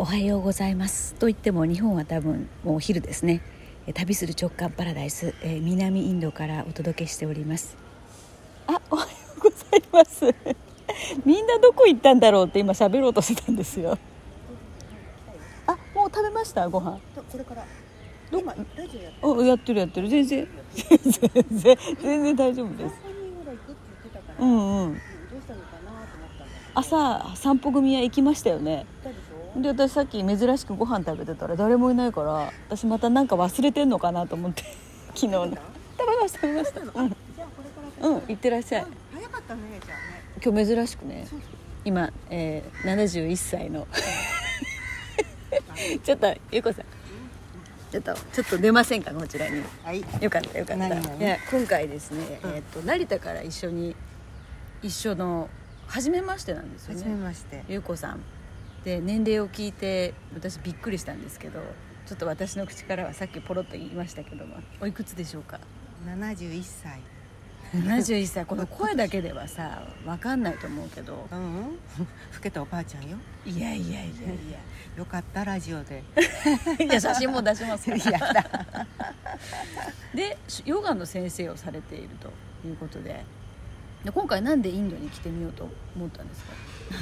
おはようございます。と言っても日本は多分もうお昼ですね。え旅する直感パラダイス、えー南インドからお届けしております。あおはようございます。みんなどこ行ったんだろうって今喋ろうとしてたんですよ。あもう食べました？ご飯。とこれから。ど今ラジオやっておやってるやってる。全然。全然。全然大丈夫です。3人ぐらい行くって言ってたから、ううんんうん。どうしたのかなと思ったんだ朝散歩組は行きましたよね。けど行ったで私さっき珍しくご飯食べてたら誰もいないから私またなんか忘れてんのかなと思って 昨日の。食べました。食べましたうん、じゃあこれから。うん、行ってらっしゃい。うん早かったねじゃあね。今日珍しくね今、えー、71歳の。ちょっとゆうこさん。ちょっとちょっと出ませんかこちらに。はい。よかったよかった。いや今回ですね、うん。えー、と成田から一緒に一緒の初めましてなんですよ初めねまして。ゆうこさんで年齢を聞いて私びっくりしたんですけどちょっと私の口からはさっきポロッと言いましたけどもおいくつでしょうか？71歳。71歳。この声だけではさ分かんないと思うけど。うん？う ん老けたおばあちゃんよ。いやいやいやいよかったラジオで。や いや写真も出しますから。やだ。でヨガの先生をされているということでで今回なんでインドに来てみようと思ったんですか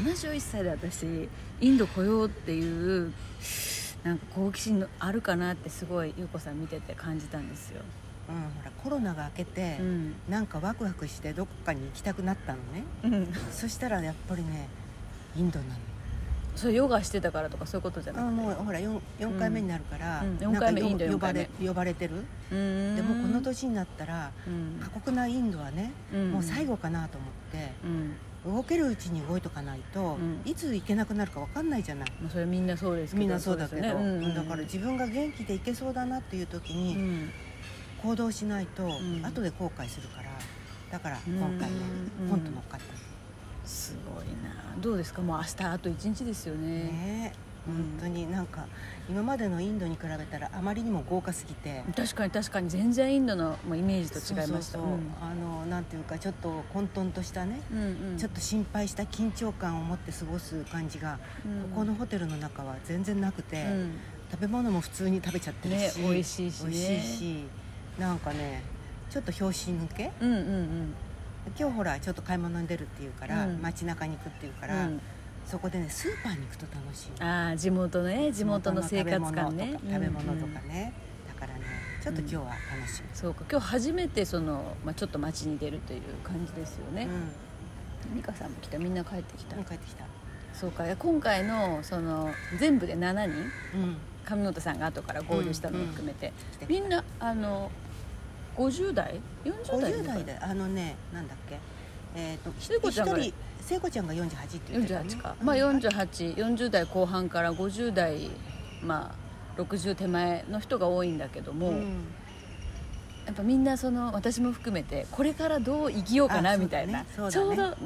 ？71歳で私インド来ようっていうなんか好奇心のあるかなってすごい優子さん見てて感じたんですよ、うんほらコロナが明けて、うん。なんかワクワクしてどこかに行きたくなったのね。うん、そしたらやっぱりねインドなのそれヨガしてたからとかそういうことじゃなあくて？もうほら 4, 4回目になるから、うん。なんか四回目よインド四呼ばれ呼ばれてる。でもこの年になったらうん。過酷なインドはね、うん。もう最後かなと思ってうん。動けるうちに動いとかないと、うん。いつ行けなくなるか分かんないじゃない。まあそれみんなそうですけどみんなそうだけど。ね。うん。うんだから自分が元気で行けそうだなっていう時うにん。行動しないと、ん。後で後悔するからだから今回ね、うん。ポンと乗っかったすごいな。どうですか？もう明日あと1日ですよね。ね。うん本当になんか今までのインドに比べたらあまりにも豪華すぎて。確かに確かに。全然インドのまあイメージと違いました。あのなんていうかちょっと混沌としたね、うんうん。うんちょっと心配した緊張感を持って過ごす感じが、うん。ここのホテルの中は全然なくて、うん。食べ物も普通に食べちゃってるし、ね美味しいしね。美味しいしなんかねちょっと拍子抜け？うんうんうん今日ほらちょっと買い物に出るっていうから、うん。街中に行くっていうから、うん。そこでねスーパーに行くと楽しい。ああ地元のね。地元の生活感ね。食べ物とか食べ物とうんだからねちょっと今日は楽しみ、そうか。今日初めてその、まあ、ちょっと街に出るという感じですよね。うん。美香さんも来た。みんな帰ってきた。うん帰ってきた。そうか。今回のその全部で7人？うん。上本さんが後から合流したのも含めて。みんなあの50代？40代？50代であのねなんだっけ？えっ、と聖子ちゃんが一人聖子ちゃんが48って言ってた、ね、48か、まあ4840代後半から50代まあ60手前の人が多いんだけども、うん。やっぱみんなその私も含めてこれからどう生きようかなみたいな、そうちょうどど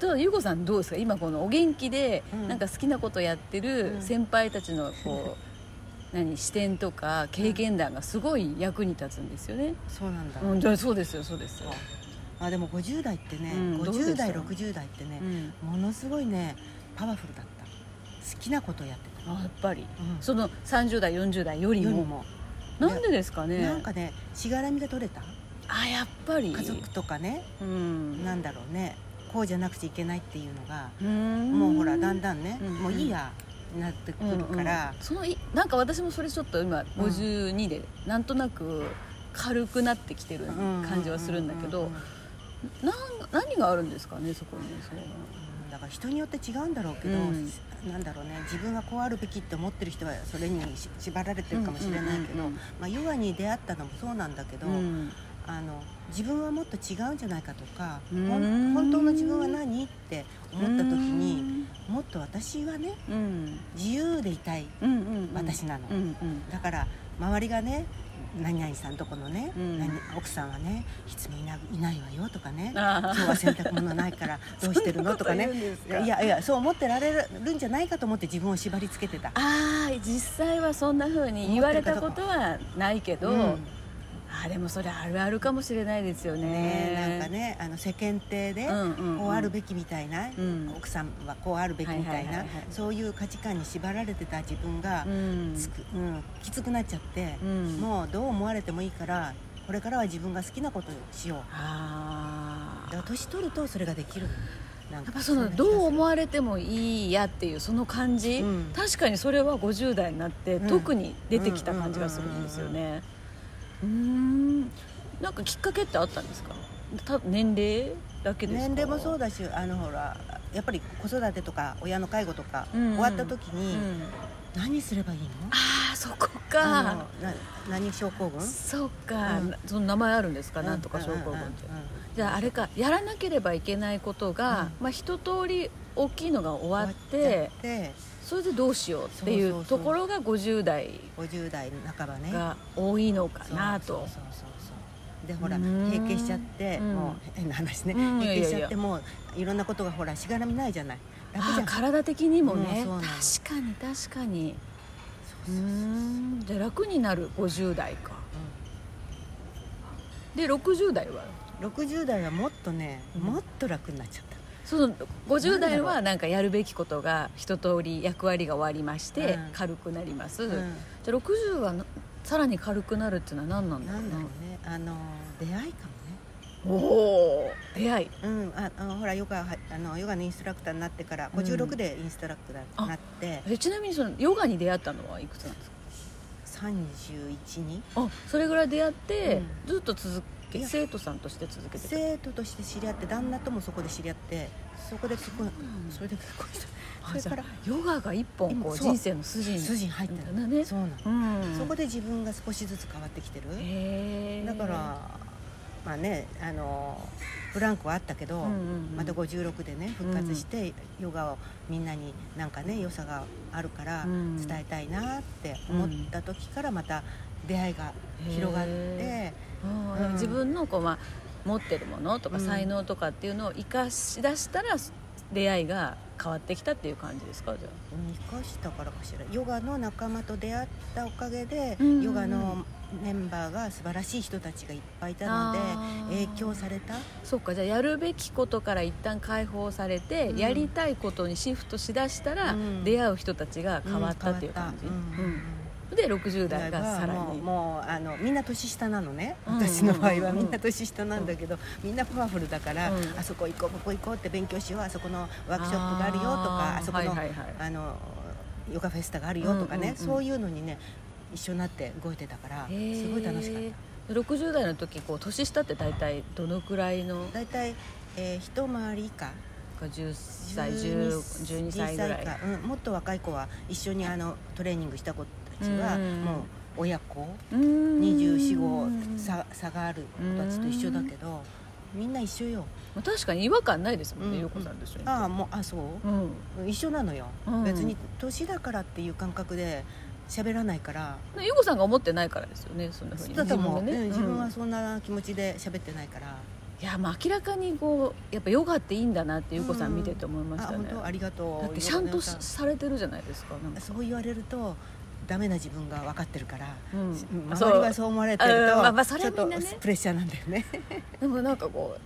どうゆうこさんどうですか？今このお元気で、うん。なんか好きなことやってるうん。先輩たちのこう、何視点とか経験談がすごい役に立つんですよね、そうなんだ、うん、だそうですよそうですよ、あでも50代ってね、うんどうでした50代60代ってねう、ん、ものすごいねパワフルだった。好きなことやってた、あやっぱり。うん。その30代40代よりも。よりも。なんでですかね。なんかねしがらみが取れた？あやっぱり。家族とかね、うん。なんだろうねこうじゃなくちゃいけないっていうのが、うん。もうほらだんだんね、うん。もういいやなってくるから、うんうん。そのいなんか私もそれちょっと今52で、なんとなく軽くなってきてる感じはするんだけど何があるんですかねそこにそう。うんだから人によって違うんだろうけど、うん。なんだろうね自分がこうあるべきって思ってる人はそれにし縛られてるかもしれないけど、うんうんうん。うんまあ、ヨガに出会ったのもそうなんだけど、うんあの自分はもっと違うんじゃないかとか、本当の自分は何って思った時にもっと私はねうん。自由でいたいうんうんうん。私なの。うんうん。だから周りがね何々さんとこのね、うん。何奥さんはねいつもいないないわよとかね今日は洗濯物ないから どうしてるのとかね。いやいやそう思ってられるんじゃないかと思って自分を縛り付けてた。ああ実際はそんな風に言われたことはないけど、うんあでもそれあるあるかもしれないですよね。ねなんかねあの世間体でうんうんうん。こうあるべきみたいな、ん。奥さんはこうあるべきみたいなそういう価値観に縛られてた自分がうん。つく、うん、きつくなっちゃって、うん。もうどう思われてもいいからこれからは自分が好きなことをしよう。ああだ年取るとそれができる。やっぱそのどう思われてもいいやっていうその感じ、うん。確かにそれは50代になってうん。特に出てきた感じがするんですよね。うーんなんかきっかけってあったんですか？た年齢だけですか？年齢もそうだしあのほらやっぱり子育てとか親の介護とかうんうん。終わった時に、うん何すればいいの？ああそこあか何症候群？そうか、うん。その名前あるんですか、なんとか症候群って、じゃああれかやらなければいけないことが、まあ一通り大きいのが終わっててそれでどうしようっていうところが50代50代半ばね。が多いのかなと。でほらうん。閉経しちゃってうん。もう変な話ね。うん。閉経しちゃってもういろんなことがほらしがらみないじゃない楽じゃんあー体的にもね、うん確かに確かに。うそうそうそう。ーん。じゃあ楽になる？50代か。で60代は？うん60代はもっとねうん。もっと楽になっちゃった。その50代はなんかやるべきことが一通り役割が終わりまして、うん。軽くなります、うん。じゃあ60はなさらに軽くなるっていうのは何なんだろうんななだろうね。あの出会いかおお出会い。うんああのほらヨガはあのヨガのインストラクターになってからうん。56でインストラクターになって。えちなみにそのヨガに出会ったのはいくつなんですか？31に。あそれぐらい出会って、うずっと続け生徒さんとして続けてた。生徒として知り合って旦那ともそこで知り合ってそこで結婚うんそれで結婚した。それからヨガが一本こうう。人生の筋に。筋に入ってる。だね。そうなのうん。そこで自分が少しずつ変わってきてる。だからまあねあのブランクはあったけど、うんうんうん。また56でね復活して、ヨガをみんなになんかね良さがあるからうん。伝えたいなって思った時からまた出会いが広がってへ、うん。うん自分のこう、まあ、持ってるものとかうん。才能とかっていうのを生かし出したら出会いが変わってきたっていう感じですか？じゃうん生かしたからかしら。ヨガの仲間と出会ったおかげで、うんうんうん。ヨガのメンバーが素晴らしい人たちがいっぱいいたので影響された？あそっか。じゃあやるべきことから一旦解放されて、うん。やりたいことにシフトしだしたら、うん。出会う人たちが変わったっていう感じ、うんで60代がさらもうに。もうあのみんな年下なのね、うん。私の場合はうん。みんな年下なんだけど、みんなパワフルだから、うん。あそこ行こうここ行こうって勉強しようあそこのワークショップがあるよとかあそこの,、はいはいはい。あのヨガフェスタがあるよとかね、うんうんうん。そういうのにね一緒になって動いてたからすごい楽しかった。60代の時こう年下って大体どのくらいの？大体、えー、一回り以下。10歳10 12歳ぐらい。以下。うん、もっと若い子は一緒にあのトレーニングした子たちはうん。もう親子うーん245差差がある子たちと一緒だけどみんな一緒よ。まあ確かに違和感ないですもんね、うん。よこさんと一緒に。ああもうあそう？うん。一緒なのよ、うん。別に年だからっていう感覚で喋らないから。ゆうこさんが思ってないからですよねそんなふうにだと思う、自分でね。うん自分うん。はそんな気持ちで喋ってないから、いやまあ明らかにこうやっぱヨガっていいんだなってゆうこさん見てて思いましたね、あ本当？ありがとう。だってちゃんとさされてるじゃないですか。そう言われるとダメな自分が分かってるから、うん。うん周りはそう。思われてると、うん。まあまあそれちょっとはみんなね。プレッシャーなんだよね。でもなんかこう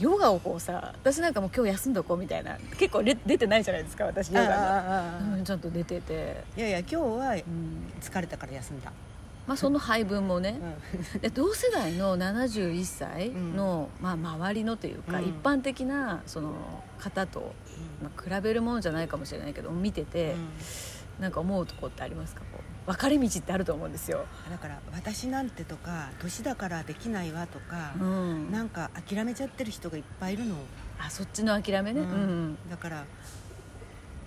ヨガをこうさ私なんかもう今日休んどこうみたいな結構れ出てないじゃないですか私ヨガがああああうんちゃんと出てて、いやいや今日はうん。疲れたから休んだ、まあ、その配分もね、うん。で同世代の71歳の、まあ、周りのというか、うん。一般的なその方と、まあ、比べるものじゃないかもしれないけど見てて、なんか思うとこってありますか？こう分かれ道ってあると思うんですよ。だから私なんてとか年だからできないわとか、うん、なんか諦めちゃってる人がいっぱいいるの、あそっちの諦めね、ううん。んだから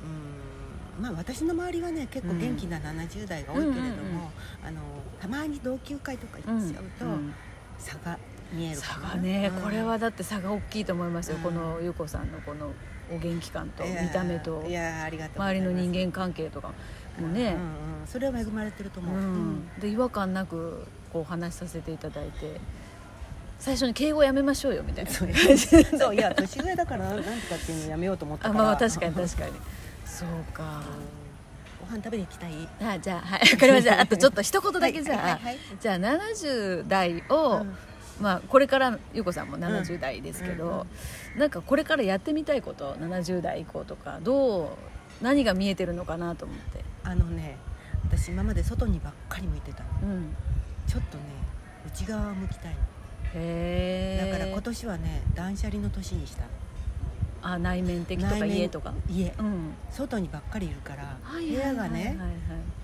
うんまあ私の周りはね結構元気な70代が多いけれども、あのたまに同級会とかうん行っちゃうと、うん。差が見える差がね、うん。これはだって差が大きいと思いますよ、うん。この優子さんのこのお元気感と見た目と周りの人間関係とかもね、うんうん、それは恵まれてると思う、うん。で違和感なくこうお話しさせていただいて。最初に敬語やめましょうよみたいな。そう。いや年上だからなんとかっていうのやめようと思ったから。あまあ確かに確かに。そうか。ご飯食べに行きたい？あじゃあはいわかりました。あとちょっと一言だけじゃあ、はいはいはいじゃあ70代を、うんまあ、これから優子さんも70代ですけど、うんなんかこれからやってみたいこと70代以降とかどう何が見えてるのかなと思って、あのね私今まで外にばっかり向いてたの。うん、ちょっとね内側を向きたいの。へえだから今年はね断捨離の年にしたあ内面的とか家とか？家。うん。外にばっかりいるから部はいはいはいはい。屋がね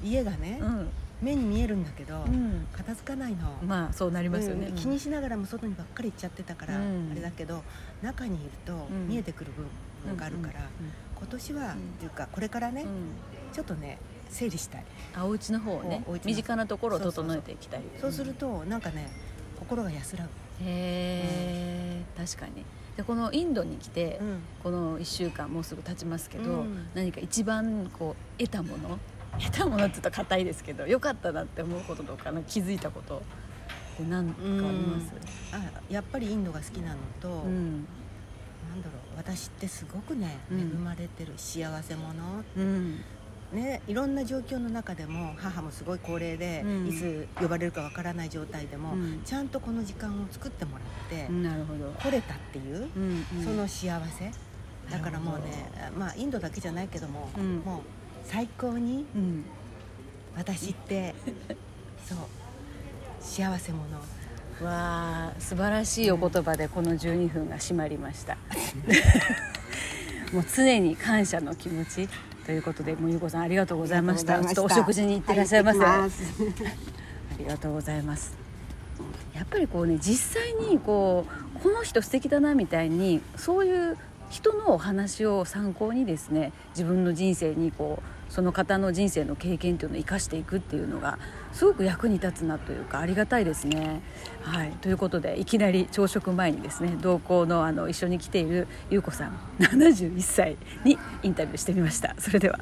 家がねうん目に見えるんだけどうん。片付かないの。まあそうなりますよね、うん。気にしながらも外にばっかり行っちゃってたからうん。あれだけど中にいるとん。見えてくる部分があるから今年はっていうかこれからねちょっとね整理したい。あお家の方をね身近なところを整えていきたいそうするとなんかね心が安らぐ。へえ、確かに。でこのインドに来て、うん。この1週間もうすぐ経ちますけど、うん。何か一番こう得たもの得たものって言うと硬いですけど良かったなって思うこととか気づいたこと。って何かあります？あやっぱりインドが好きなのと、うんなんだろう私ってすごくねうん。恵まれてる、幸せ者。うん。ねいろんな状況の中でも母もすごい高齢で、うん。いつ呼ばれるかわからない状態でも、うん。ちゃんとこの時間を作ってもらって、なるほど、来れたっていう、うんうん。その幸せ。だからもうねまあインドだけじゃないけども、うん。もう最高にうん。私って そう。幸せ者。わあ素晴らしいお言葉でこの12分が締まりました。もう常に感謝の気持ち。ということでもうゆうこさんありがとうございました。ちょっとお食事に行ってらっしゃいませ、はいありがとうございます。やっぱりこうね実際にこうこの人素敵だなみたいにそういう人のお話を参考にですね自分の人生にこうその方の人生の経験というのを生かしていくっていうのがすごく役に立つなというかありがたいですね。はい、ということでいきなり朝食前にですね同行のあの一緒に来ている優子さん71歳にインタビューしてみました。それでは